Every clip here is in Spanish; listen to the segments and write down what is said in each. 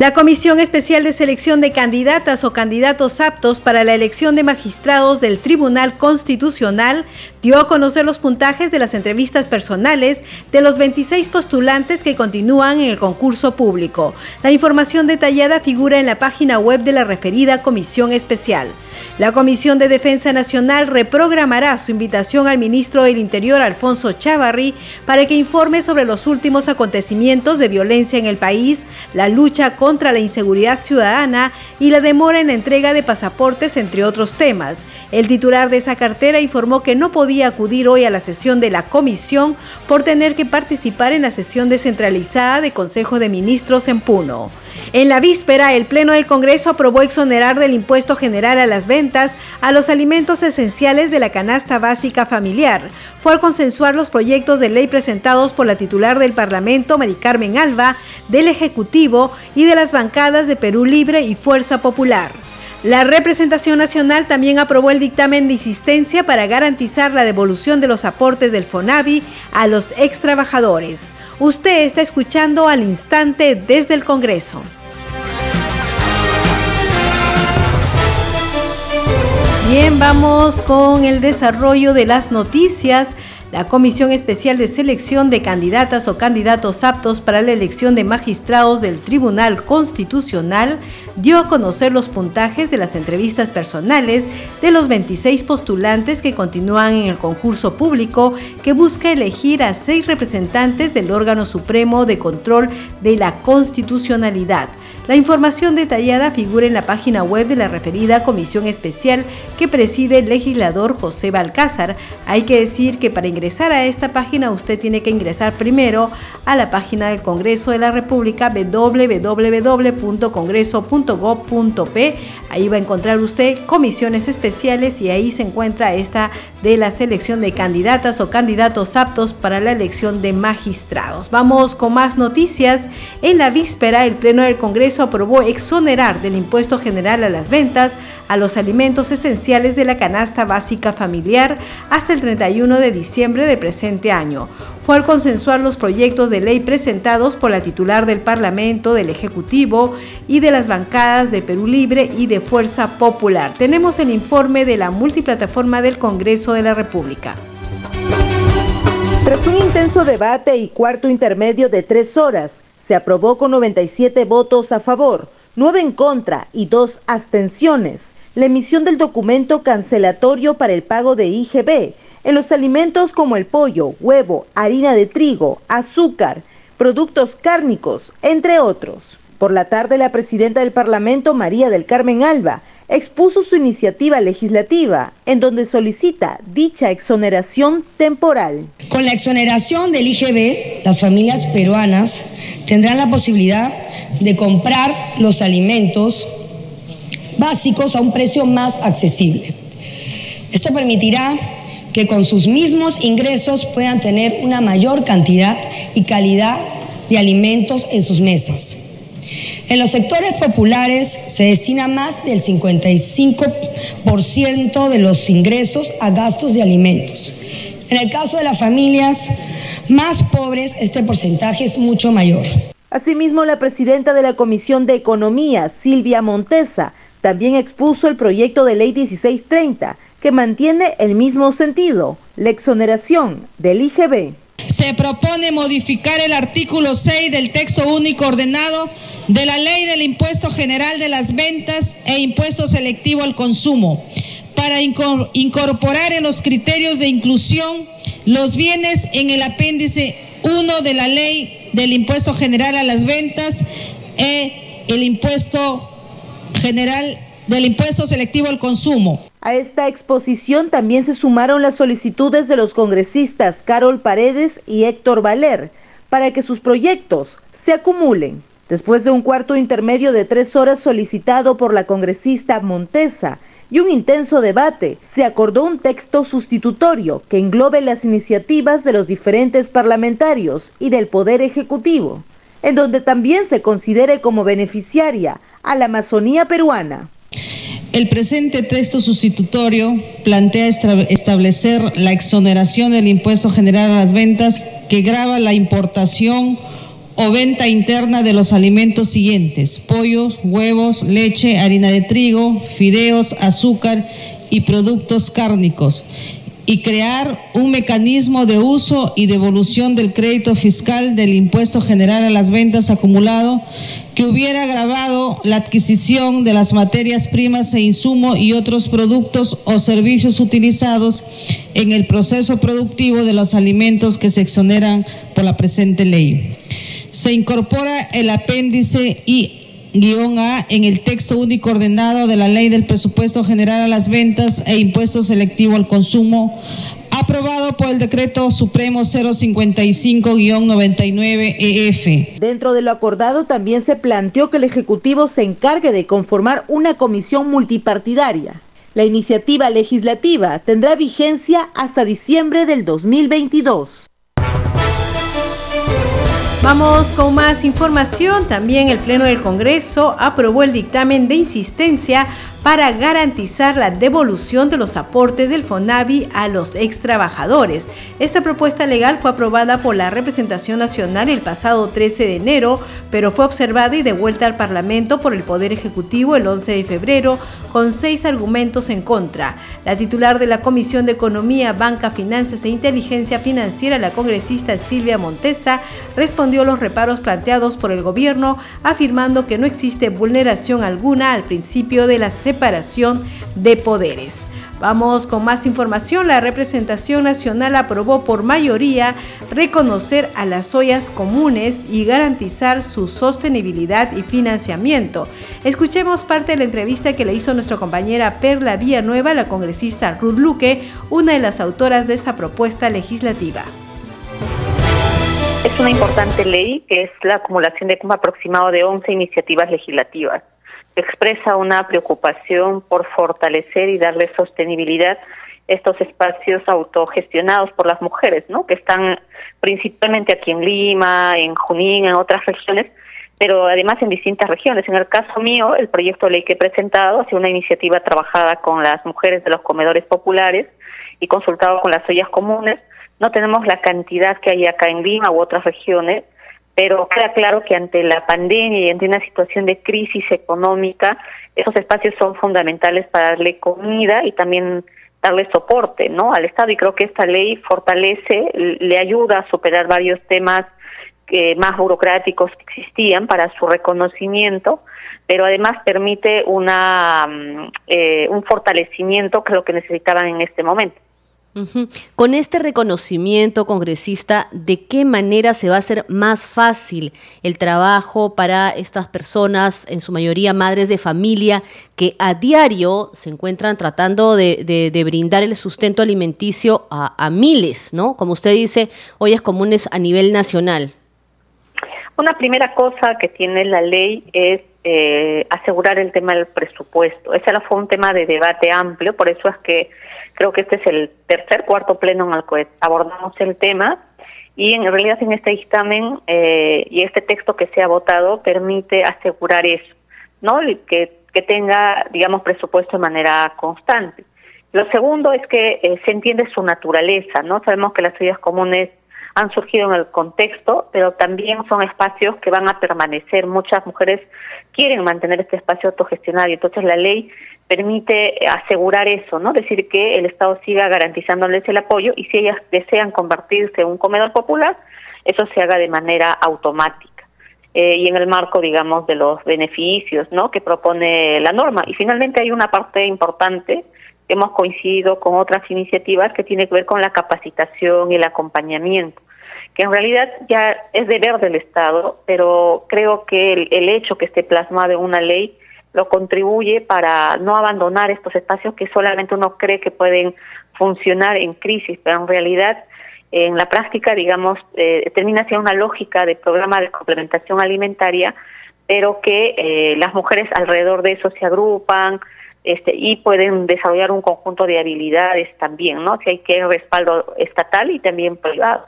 La Comisión Especial de Selección de Candidatas o Candidatos Aptos para la elección de magistrados del Tribunal Constitucional dio a conocer los puntajes de las entrevistas personales de los 26 postulantes que continúan en el concurso público. La información detallada figura en la página web de la referida Comisión Especial. La Comisión de Defensa Nacional reprogramará su invitación al ministro del Interior, Alfonso Chavarri, para que informe sobre los últimos acontecimientos de violencia en el país, la lucha contra la inseguridad ciudadana y la demora en la entrega de pasaportes, entre otros temas. El titular de esa cartera informó que no podía acudir hoy a la sesión de la comisión por tener que participar en la sesión descentralizada de Consejo de Ministros en Puno. En la víspera, el Pleno del Congreso aprobó exonerar del impuesto general a las ventas a los alimentos esenciales de la canasta básica familiar. Fue al consensuar los proyectos de ley presentados por la titular del Parlamento, Mari Carmen Alba, del Ejecutivo y de las bancadas de Perú Libre y Fuerza Popular. La representación nacional también aprobó el dictamen de insistencia para garantizar la devolución de los aportes del FONAVI a los ex trabajadores. Usted está escuchando al instante desde el Congreso. Bien, vamos con el desarrollo de las noticias. La Comisión Especial de Selección de Candidatas o Candidatos Aptos para la elección de magistrados del Tribunal Constitucional dio a conocer los puntajes de las entrevistas personales de los 26 postulantes que continúan en el concurso público que busca elegir a seis representantes del órgano supremo de control de la constitucionalidad. La información detallada figura en la página web de la referida comisión especial que preside el legislador José Balcázar. Hay que decir que para ingresar a esta página usted tiene que ingresar primero a la página del Congreso de la República www.congreso.gov.p. Ahí va a encontrar usted comisiones especiales y ahí se encuentra esta de la selección de candidatas o candidatos aptos para la elección de magistrados. Vamos con más noticias. En la víspera, el Pleno del Congreso aprobó exonerar del impuesto general a las ventas a los alimentos esenciales de la canasta básica familiar hasta el 31 de diciembre del presente año. Fue al consensuar los proyectos de ley presentados por la titular del Parlamento, del Ejecutivo y de las bancadas de Perú Libre y de Fuerza Popular. Tenemos el informe de la multiplataforma del Congreso de la República. Tras un intenso debate y cuarto intermedio de tres horas, se aprobó con 97 votos a favor, 9 en contra y 2 abstenciones la emisión del documento cancelatorio para el pago de IGB en los alimentos como el pollo, huevo, harina de trigo, azúcar, productos cárnicos, entre otros. Por la tarde, la presidenta del Parlamento, María del Carmen Alba, expuso su iniciativa legislativa en donde solicita dicha exoneración temporal. Con la exoneración del IGB, las familias peruanas tendrán la posibilidad de comprar los alimentos básicos a un precio más accesible. Esto permitirá que con sus mismos ingresos puedan tener una mayor cantidad y calidad de alimentos en sus mesas. En los sectores populares se destina más del 55% de los ingresos a gastos de alimentos. En el caso de las familias más pobres, este porcentaje es mucho mayor. Asimismo, la presidenta de la Comisión de Economía, Silvia Montesa, también expuso el proyecto de ley 1630, que mantiene el mismo sentido, la exoneración del IGB. Se propone modificar el artículo 6 del texto único ordenado de la Ley del Impuesto General de las Ventas e Impuesto Selectivo al Consumo para incorporar en los criterios de inclusión los bienes en el apéndice 1 de la Ley del Impuesto General a las Ventas e el Impuesto General del Impuesto Selectivo al Consumo. A esta exposición también se sumaron las solicitudes de los congresistas Carol Paredes y Héctor Valer para que sus proyectos se acumulen. Después de un cuarto intermedio de tres horas solicitado por la congresista Montesa, y un intenso debate, se acordó un texto sustitutorio que englobe las iniciativas de los diferentes parlamentarios y del Poder Ejecutivo, en donde también se considere como beneficiaria a la Amazonía peruana. El presente texto sustitutorio plantea establecer la exoneración del impuesto general a las ventas que grava la importación o venta interna de los alimentos siguientes, pollos, huevos, leche, harina de trigo, fideos, azúcar y productos cárnicos, y crear un mecanismo de uso y devolución del crédito fiscal del impuesto general a las ventas acumulado que hubiera agravado la adquisición de las materias primas e insumos y otros productos o servicios utilizados en el proceso productivo de los alimentos que se exoneran por la presente ley. Se incorpora el apéndice y guion A en el texto único ordenado de la Ley del Presupuesto General a las Ventas e Impuesto Selectivo al Consumo, aprobado por el Decreto Supremo 055-99-EF. E Dentro de lo acordado también se planteó que el Ejecutivo se encargue de conformar una comisión multipartidaria. La iniciativa legislativa tendrá vigencia hasta diciembre del 2022. Vamos con más información. También el Pleno del Congreso aprobó el dictamen de insistencia para garantizar la devolución de los aportes del FONAVI a los ex trabajadores. Esta propuesta legal fue aprobada por la representación nacional el pasado 13 de enero, pero fue observada y devuelta al Parlamento por el Poder Ejecutivo el 11 de febrero con seis argumentos en contra. La titular de la Comisión de Economía, Banca, Finanzas e Inteligencia Financiera, la congresista Silvia Montesa, respondió los reparos planteados por el gobierno, afirmando que no existe vulneración alguna al principio de la separación de poderes. Vamos con más información. La representación nacional aprobó por mayoría reconocer a las ollas comunes y garantizar su sostenibilidad y financiamiento. Escuchemos parte de la entrevista que le hizo nuestra compañera Perla Villanueva, la congresista Ruth Luque, una de las autoras de esta propuesta legislativa. Es una importante ley que es la acumulación de un aproximado de 11 iniciativas legislativas expresa una preocupación por fortalecer y darle sostenibilidad estos espacios autogestionados por las mujeres, ¿no? Que están principalmente aquí en Lima, en Junín, en otras regiones, pero además en distintas regiones. En el caso mío, el proyecto de ley que he presentado ha una iniciativa trabajada con las mujeres de los comedores populares y consultado con las ollas comunes. No tenemos la cantidad que hay acá en Lima u otras regiones, pero queda claro que ante la pandemia y ante una situación de crisis económica, esos espacios son fundamentales para darle comida y también darle soporte ¿no? al Estado y creo que esta ley fortalece, le ayuda a superar varios temas que más burocráticos que existían para su reconocimiento, pero además permite una mm, eh, un fortalecimiento que es lo que necesitaban en este momento. Con este reconocimiento, congresista, ¿de qué manera se va a hacer más fácil el trabajo para estas personas, en su mayoría madres de familia, que a diario se encuentran tratando de, brindar el sustento alimenticio a, miles, ¿no? Como usted dice, ollas comunes a nivel nacional. Una primera cosa que tiene la ley es eh, asegurar el tema del presupuesto. Ese fue un tema de debate amplio, por eso es que Creo que este es el tercer, cuarto pleno en el que abordamos el tema y en realidad en este dictamen eh, y este texto que se ha votado permite asegurar eso, ¿no? Que, tenga, digamos, presupuesto de manera constante. Lo segundo es que eh, se entiende su naturaleza, ¿no? Sabemos que las ideas comunes han surgido en el contexto, pero también son espacios que van a permanecer. Muchas mujeres quieren mantener este espacio autogestionario, entonces la ley permite asegurar eso, ¿no? Decir que el Estado siga garantizándoles el apoyo y si ellas desean convertirse en un comedor popular, eso se haga de manera automática. Eh, y en el marco, digamos, de los beneficios, ¿no? Que propone la norma. Y finalmente hay una parte importante que hemos coincidido con otras iniciativas que tiene que ver con la capacitación y el acompañamiento que en realidad ya es deber del Estado, pero creo que el, el hecho que esté plasmado en una ley lo contribuye para no abandonar estos espacios que solamente uno cree que pueden funcionar en crisis, pero en realidad en la práctica, digamos, eh, termina siendo una lógica de programa de complementación alimentaria, pero que eh, las mujeres alrededor de eso se agrupan, este, y pueden desarrollar un conjunto de habilidades también, ¿no? Si hay que respaldo estatal y también privado.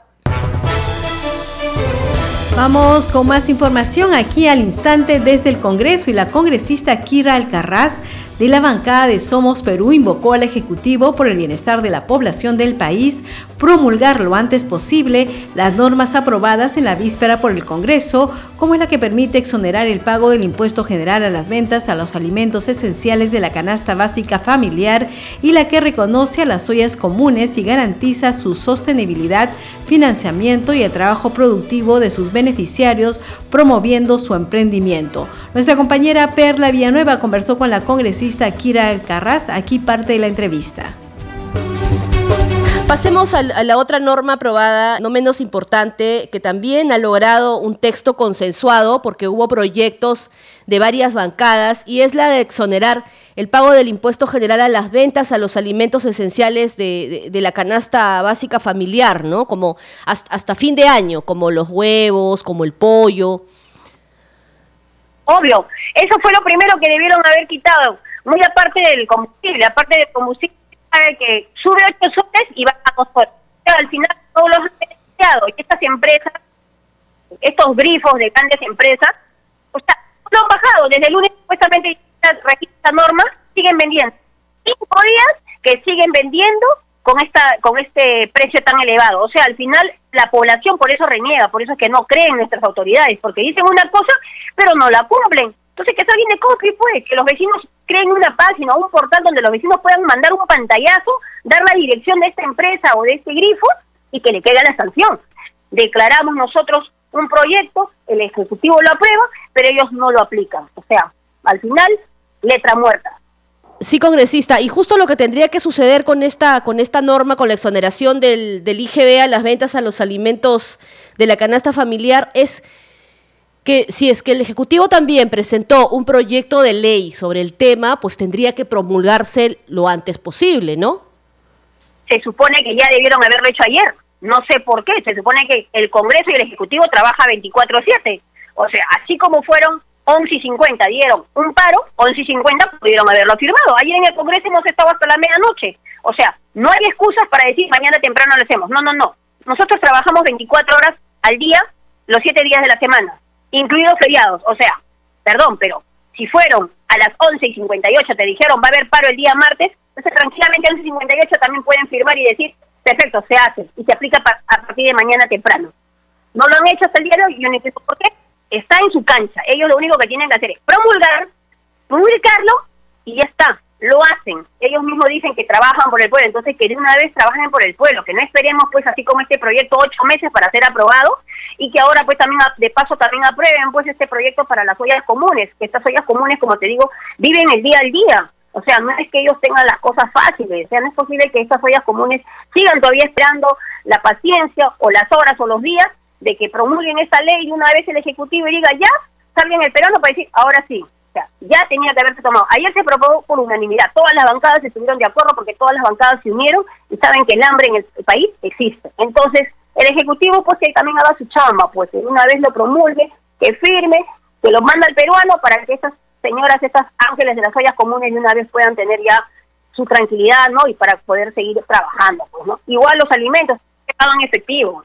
Vamos con más información aquí al instante desde el Congreso y la congresista Kira Alcarraz de la bancada de Somos Perú invocó al Ejecutivo por el bienestar de la población del país promulgar lo antes posible las normas aprobadas en la víspera por el Congreso, como es la que permite exonerar el pago del impuesto general a las ventas a los alimentos esenciales de la canasta básica familiar y la que reconoce a las ollas comunes y garantiza su sostenibilidad, financiamiento y el trabajo productivo de sus beneficiarios, promoviendo su emprendimiento. Nuestra compañera Perla Villanueva conversó con la congresista Kira Alcarraz. Aquí parte de la entrevista. Pasemos a la otra norma aprobada, no menos importante, que también ha logrado un texto consensuado porque hubo proyectos de varias bancadas y es la de exonerar el pago del impuesto general a las ventas a los alimentos esenciales de, la canasta básica familiar, ¿no? Como hasta, hasta, fin de año, como los huevos, como el pollo. Obvio, eso fue lo primero que debieron haber quitado muy aparte del combustible, aparte del combustible que sube 8 soles y baja 2 soles. Al final todos los beneficiados y estas empresas, estos grifos de grandes empresas, o sea, no han bajado. Desde el lunes supuestamente esta norma, siguen vendiendo. Cinco días que siguen vendiendo con esta con este precio tan elevado. O sea, al final la población por eso reniega, por eso es que no creen nuestras autoridades, porque dicen una cosa, pero no la cumplen. Entonces, que eso viene que fue, que los vecinos creen una página o un portal donde los vecinos puedan mandar un pantallazo, dar la dirección de esta empresa o de este grifo y que le caiga la sanción. Declaramos nosotros un proyecto, el Ejecutivo lo aprueba, pero ellos no lo aplican. O sea, al final, letra muerta. Sí, congresista, y justo lo que tendría que suceder con esta, con esta norma, con la exoneración del, del IGB a las ventas a los alimentos de la canasta familiar, es que si es que el Ejecutivo también presentó un proyecto de ley sobre el tema, pues tendría que promulgarse lo antes posible, ¿no? Se supone que ya debieron haberlo hecho ayer. No sé por qué. Se supone que el Congreso y el Ejecutivo trabaja 24-7. O sea, así como fueron 11 y 50 dieron un paro, 11 y 50 pudieron haberlo firmado. Ayer en el Congreso hemos estado hasta la medianoche. O sea, no hay excusas para decir mañana temprano lo hacemos. No, no, no. Nosotros trabajamos 24 horas al día, los 7 días de la semana incluidos feriados. O sea, perdón, pero si fueron a las 11 y 58 te dijeron va a haber paro el día martes, entonces tranquilamente a las 11 y 58 también pueden firmar y decir, perfecto, se hace y se aplica a partir de mañana temprano. No lo han hecho hasta el día de hoy, yo no entiendo por qué. Está en su cancha. Ellos lo único que tienen que hacer es promulgar, publicarlo y ya está lo hacen. Ellos mismos dicen que trabajan por el pueblo, entonces que de una vez trabajen por el pueblo, que no esperemos pues así como este proyecto ocho meses para ser aprobado y que ahora pues también de paso también aprueben pues este proyecto para las ollas comunes, que estas ollas comunes como te digo viven el día al día. O sea, no es que ellos tengan las cosas fáciles, o sea, no es posible que estas ollas comunes sigan todavía esperando la paciencia o las horas o los días de que promulguen esta ley y una vez el Ejecutivo diga ya, salgan el para decir, ahora sí, ya tenía que haberse tomado. Ayer se propuso por unanimidad. Todas las bancadas estuvieron de acuerdo porque todas las bancadas se unieron y saben que el hambre en el país existe. Entonces, el Ejecutivo, pues que también haga su chamba, pues una vez lo promulgue, que firme, que lo manda al peruano para que estas señoras, estas ángeles de las ollas comunes de una vez puedan tener ya su tranquilidad, ¿no? Y para poder seguir trabajando, pues, ¿no? Igual los alimentos que pagan efectivo.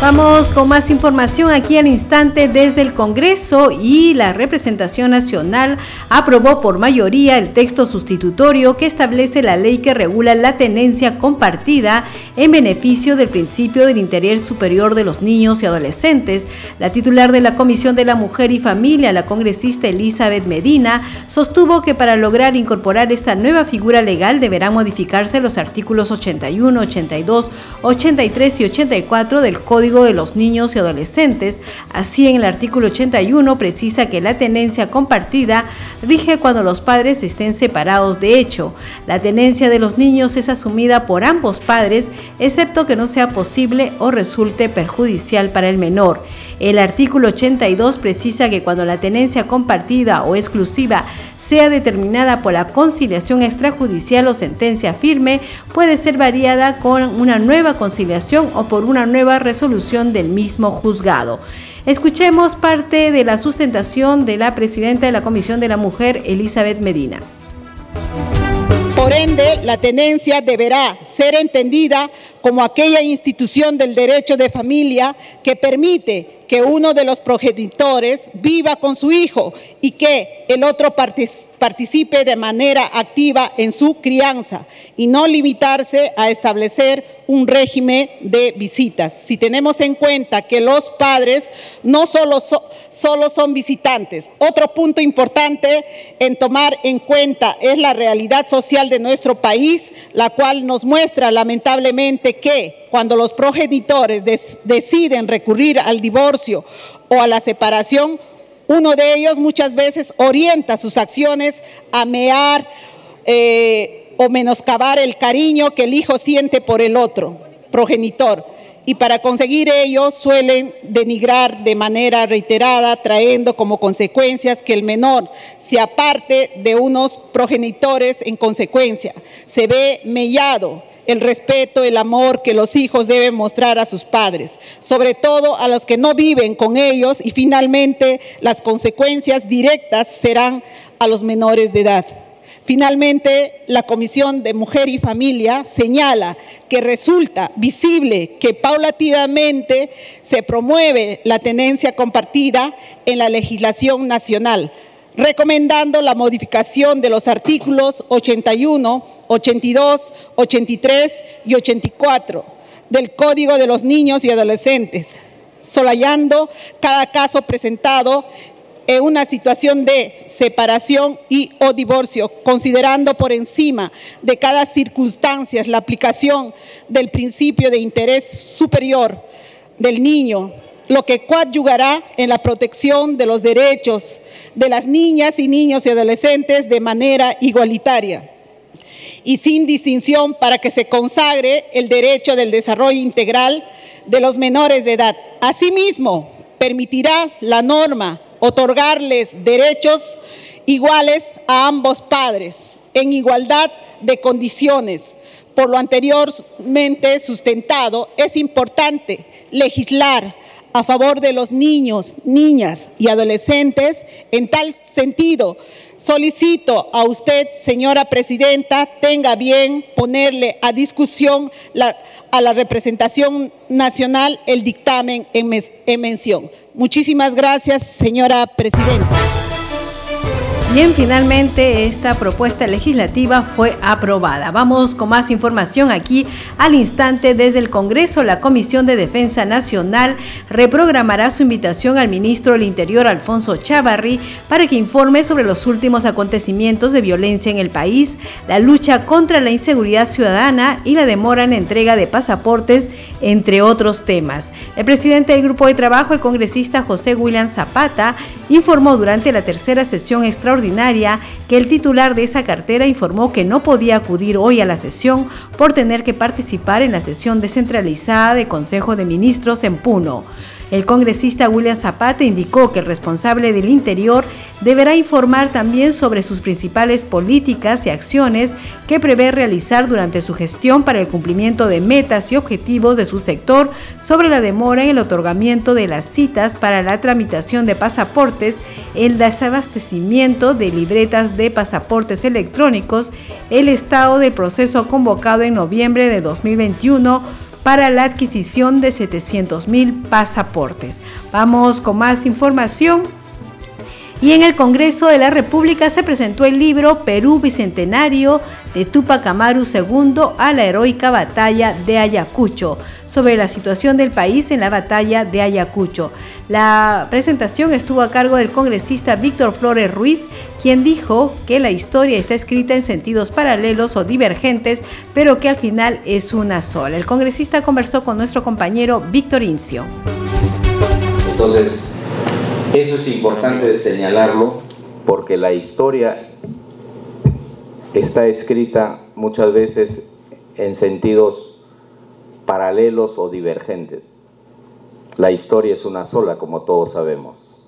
Vamos con más información aquí al instante desde el Congreso y la representación nacional aprobó por mayoría el texto sustitutorio que establece la ley que regula la tenencia compartida en beneficio del principio del interés superior de los niños y adolescentes. La titular de la Comisión de la Mujer y Familia, la congresista Elizabeth Medina, sostuvo que para lograr incorporar esta nueva figura legal deberán modificarse los artículos 81, 82, 83 y 84 del Código de los Niños y Adolescentes. Así, en el artículo 81 precisa que la tenencia compartida rige cuando los padres estén separados de hecho. La tenencia de los niños es asumida por ambos padres, excepto que no sea posible o resulte perjudicial para el menor. El artículo 82 precisa que cuando la tenencia compartida o exclusiva sea determinada por la conciliación extrajudicial o sentencia firme, puede ser variada con una nueva conciliación o por una nueva resolución del mismo juzgado. Escuchemos parte de la sustentación de la presidenta de la Comisión de la Mujer, Elizabeth Medina. Por ende, la tenencia deberá ser entendida como aquella institución del derecho de familia que permite que uno de los progenitores viva con su hijo y que el otro participe de manera activa en su crianza y no limitarse a establecer un régimen de visitas. Si tenemos en cuenta que los padres no solo, solo son visitantes, otro punto importante en tomar en cuenta es la realidad social de nuestro país, la cual nos muestra lamentablemente que cuando los progenitores deciden recurrir al divorcio o a la separación, uno de ellos muchas veces orienta sus acciones a mear, eh, o menoscabar el cariño que el hijo siente por el otro, progenitor. Y para conseguir ello suelen denigrar de manera reiterada, trayendo como consecuencias que el menor se aparte de unos progenitores en consecuencia. Se ve mellado el respeto, el amor que los hijos deben mostrar a sus padres, sobre todo a los que no viven con ellos y finalmente las consecuencias directas serán a los menores de edad. Finalmente, la Comisión de Mujer y Familia señala que resulta visible que paulativamente se promueve la tenencia compartida en la legislación nacional, recomendando la modificación de los artículos 81, 82, 83 y 84 del Código de los Niños y Adolescentes, solayando cada caso presentado en una situación de separación y o divorcio, considerando por encima de cada circunstancia la aplicación del principio de interés superior del niño, lo que coadyugará en la protección de los derechos de las niñas y niños y adolescentes de manera igualitaria y sin distinción para que se consagre el derecho del desarrollo integral de los menores de edad. Asimismo, permitirá la norma otorgarles derechos iguales a ambos padres en igualdad de condiciones. Por lo anteriormente sustentado, es importante legislar a favor de los niños, niñas y adolescentes. En tal sentido, solicito a usted, señora presidenta, tenga bien ponerle a discusión a la representación nacional el dictamen en mención. Muchísimas gracias, señora presidenta. Bien, finalmente esta propuesta legislativa fue aprobada. Vamos con más información aquí al instante desde el Congreso. La Comisión de Defensa Nacional reprogramará su invitación al ministro del Interior, Alfonso Chavarri, para que informe sobre los últimos acontecimientos de violencia en el país, la lucha contra la inseguridad ciudadana y la demora en entrega de pasaportes, entre otros temas. El presidente del Grupo de Trabajo, el congresista José William Zapata, informó durante la tercera sesión extraordinaria que el titular de esa cartera informó que no podía acudir hoy a la sesión por tener que participar en la sesión descentralizada de Consejo de Ministros en Puno. El congresista William Zapata indicó que el responsable del Interior deberá informar también sobre sus principales políticas y acciones que prevé realizar durante su gestión para el cumplimiento de metas y objetivos de su sector sobre la demora en el otorgamiento de las citas para la tramitación de pasaportes, el desabastecimiento de libretas de pasaportes electrónicos, el estado del proceso convocado en noviembre de 2021 para la adquisición de 700 mil pasaportes. Vamos con más información. Y en el Congreso de la República se presentó el libro Perú Bicentenario de Tupac Amaru II a la heroica batalla de Ayacucho, sobre la situación del país en la batalla de Ayacucho. La presentación estuvo a cargo del congresista Víctor Flores Ruiz, quien dijo que la historia está escrita en sentidos paralelos o divergentes, pero que al final es una sola. El congresista conversó con nuestro compañero Víctor Incio. Entonces, eso es importante señalarlo porque la historia está escrita muchas veces en sentidos paralelos o divergentes. La historia es una sola, como todos sabemos.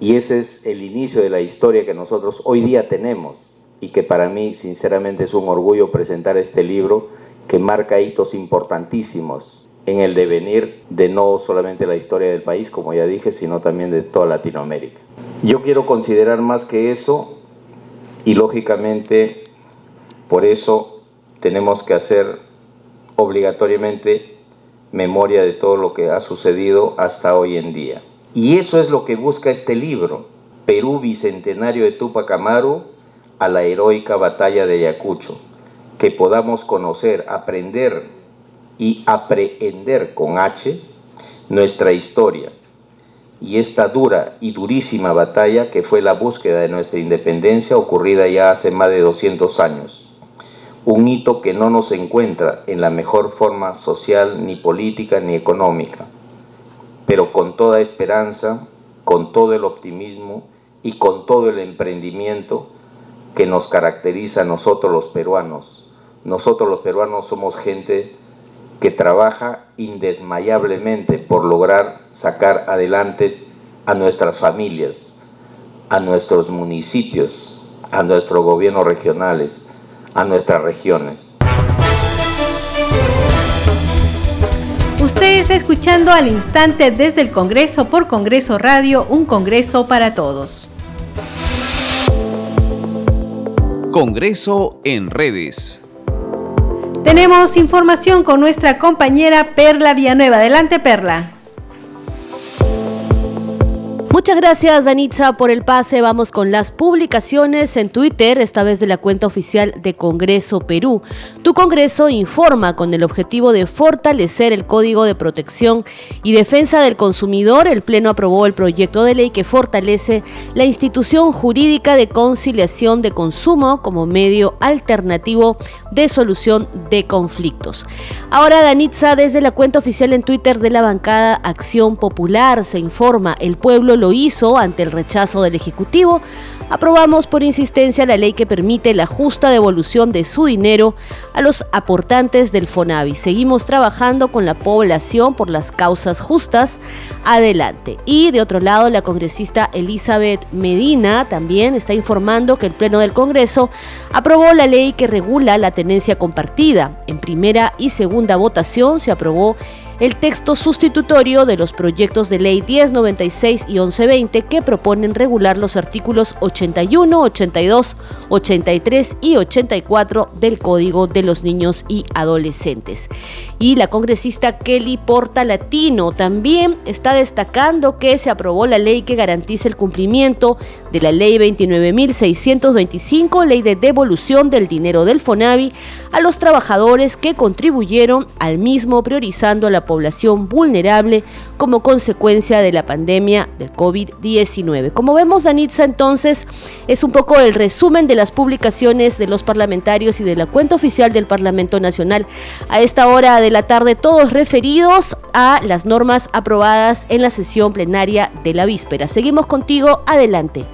Y ese es el inicio de la historia que nosotros hoy día tenemos y que para mí sinceramente es un orgullo presentar este libro que marca hitos importantísimos en el devenir de no solamente la historia del país, como ya dije, sino también de toda Latinoamérica. Yo quiero considerar más que eso y lógicamente por eso tenemos que hacer obligatoriamente memoria de todo lo que ha sucedido hasta hoy en día. Y eso es lo que busca este libro, Perú Bicentenario de Tupac Amaru a la heroica batalla de Ayacucho, que podamos conocer, aprender y aprehender con H nuestra historia. Y esta dura y durísima batalla que fue la búsqueda de nuestra independencia ocurrida ya hace más de 200 años. Un hito que no nos encuentra en la mejor forma social, ni política, ni económica, pero con toda esperanza, con todo el optimismo y con todo el emprendimiento que nos caracteriza a nosotros los peruanos. Nosotros los peruanos somos gente que trabaja indesmayablemente por lograr sacar adelante a nuestras familias, a nuestros municipios, a nuestros gobiernos regionales, a nuestras regiones. Usted está escuchando al instante desde el Congreso por Congreso Radio, un Congreso para todos. Congreso en redes. Tenemos información con nuestra compañera Perla Villanueva. Adelante, Perla. Muchas gracias, Danitza, por el pase. Vamos con las publicaciones en Twitter, esta vez de la cuenta oficial de Congreso Perú. Tu Congreso informa con el objetivo de fortalecer el Código de Protección y Defensa del Consumidor. El Pleno aprobó el proyecto de ley que fortalece la institución jurídica de conciliación de consumo como medio alternativo de solución de conflictos. Ahora, Danitza, desde la cuenta oficial en Twitter de la bancada Acción Popular, se informa el pueblo lo hizo ante el rechazo del Ejecutivo, aprobamos por insistencia la ley que permite la justa devolución de su dinero a los aportantes del FONAVI. Seguimos trabajando con la población por las causas justas. Adelante. Y de otro lado, la congresista Elizabeth Medina también está informando que el Pleno del Congreso aprobó la ley que regula la tenencia compartida. En primera y segunda votación se aprobó el texto sustitutorio de los proyectos de ley 1096 y 1120 que proponen regular los artículos 81, 82, 83 y 84 del Código de los Niños y Adolescentes. Y la congresista Kelly Porta Latino también está destacando que se aprobó la ley que garantiza el cumplimiento de la ley 29.625, ley de devolución del dinero del FONAVI a los trabajadores que contribuyeron al mismo priorizando a la población vulnerable como consecuencia de la pandemia del COVID-19. Como vemos, Danitza, entonces es un poco el resumen de las publicaciones de los parlamentarios y de la cuenta oficial del Parlamento Nacional a esta hora de la tarde, todos referidos a las normas aprobadas en la sesión plenaria de la víspera. Seguimos contigo, adelante.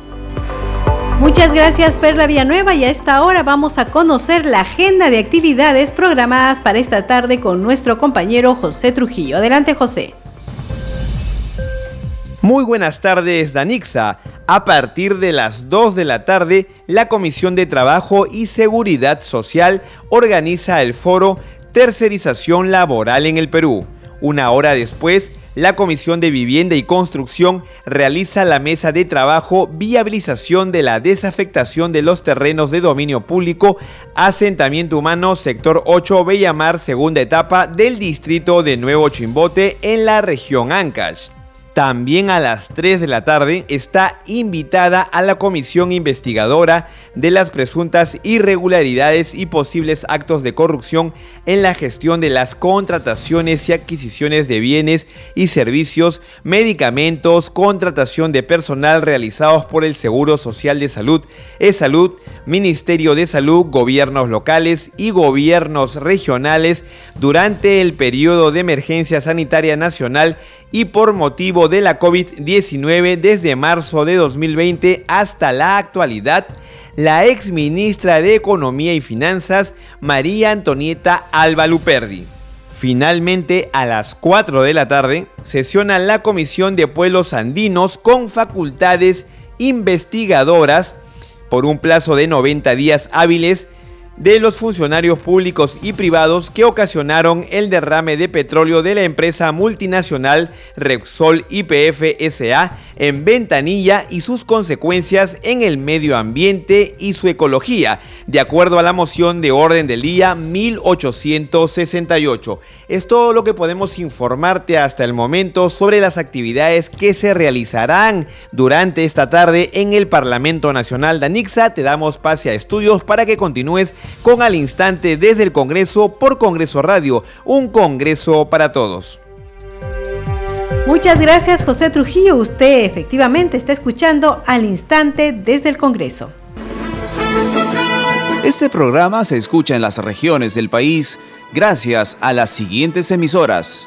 Muchas gracias Perla Villanueva y a esta hora vamos a conocer la agenda de actividades programadas para esta tarde con nuestro compañero José Trujillo. Adelante José. Muy buenas tardes Danixa. A partir de las 2 de la tarde, la Comisión de Trabajo y Seguridad Social organiza el foro Tercerización Laboral en el Perú. Una hora después, la Comisión de Vivienda y Construcción realiza la mesa de trabajo Viabilización de la desafectación de los terrenos de dominio público, asentamiento humano, sector 8, Bellamar, segunda etapa del distrito de Nuevo Chimbote en la región Ancash. También a las 3 de la tarde está invitada a la comisión investigadora de las presuntas irregularidades y posibles actos de corrupción en la gestión de las contrataciones y adquisiciones de bienes y servicios, medicamentos, contratación de personal realizados por el Seguro Social de Salud, E-Salud, Ministerio de Salud, gobiernos locales y gobiernos regionales durante el periodo de emergencia sanitaria nacional y por motivo de la COVID-19 desde marzo de 2020 hasta la actualidad, la ex ministra de Economía y Finanzas, María Antonieta Alba Luperdi. Finalmente, a las 4 de la tarde, sesiona la Comisión de Pueblos Andinos con facultades investigadoras por un plazo de 90 días hábiles de los funcionarios públicos y privados que ocasionaron el derrame de petróleo de la empresa multinacional Repsol IPF SA en Ventanilla y sus consecuencias en el medio ambiente y su ecología, de acuerdo a la moción de orden del día 1868. Es todo lo que podemos informarte hasta el momento sobre las actividades que se realizarán durante esta tarde en el Parlamento Nacional de Anixa. Te damos pase a estudios para que continúes con al instante desde el Congreso por Congreso Radio, un Congreso para todos. Muchas gracias José Trujillo, usted efectivamente está escuchando al instante desde el Congreso. Este programa se escucha en las regiones del país gracias a las siguientes emisoras.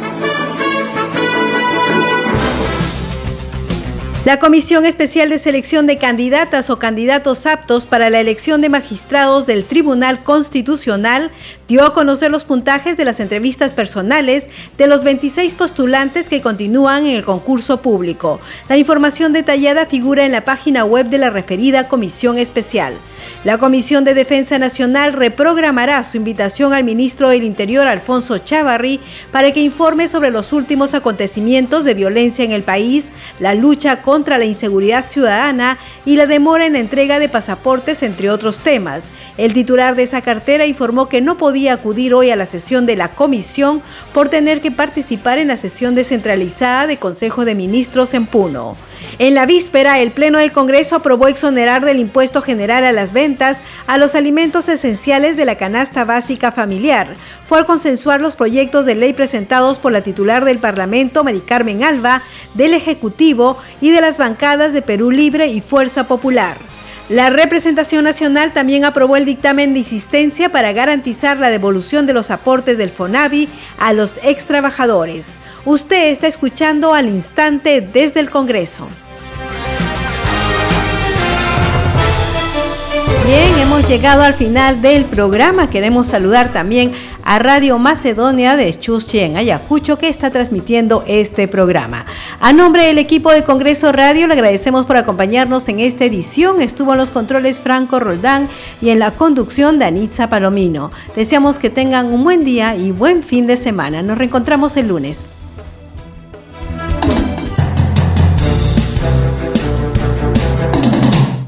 La Comisión Especial de Selección de Candidatas o Candidatos Aptos para la elección de magistrados del Tribunal Constitucional dio a conocer los puntajes de las entrevistas personales de los 26 postulantes que continúan en el concurso público. La información detallada figura en la página web de la referida Comisión Especial. La Comisión de Defensa Nacional reprogramará su invitación al ministro del Interior, Alfonso Chavarri, para que informe sobre los últimos acontecimientos de violencia en el país, la lucha contra la inseguridad ciudadana y la demora en entrega de pasaportes, entre otros temas. El titular de esa cartera informó que no podía acudir hoy a la sesión de la comisión por tener que participar en la sesión descentralizada de Consejo de Ministros en Puno. En la víspera, el Pleno del Congreso aprobó exonerar del impuesto general a las ventas a los alimentos esenciales de la canasta básica familiar. Fue al consensuar los proyectos de ley presentados por la titular del Parlamento, Mari Carmen Alba, del Ejecutivo y de las bancadas de Perú Libre y Fuerza Popular. La representación nacional también aprobó el dictamen de insistencia para garantizar la devolución de los aportes del FONAVI a los ex trabajadores. Usted está escuchando al instante desde el Congreso. Bien, hemos llegado al final del programa. Queremos saludar también a Radio Macedonia de Chuschi en Ayacucho que está transmitiendo este programa. A nombre del equipo de Congreso Radio le agradecemos por acompañarnos en esta edición. Estuvo en los controles Franco Roldán y en la conducción Danitza Palomino. Deseamos que tengan un buen día y buen fin de semana. Nos reencontramos el lunes.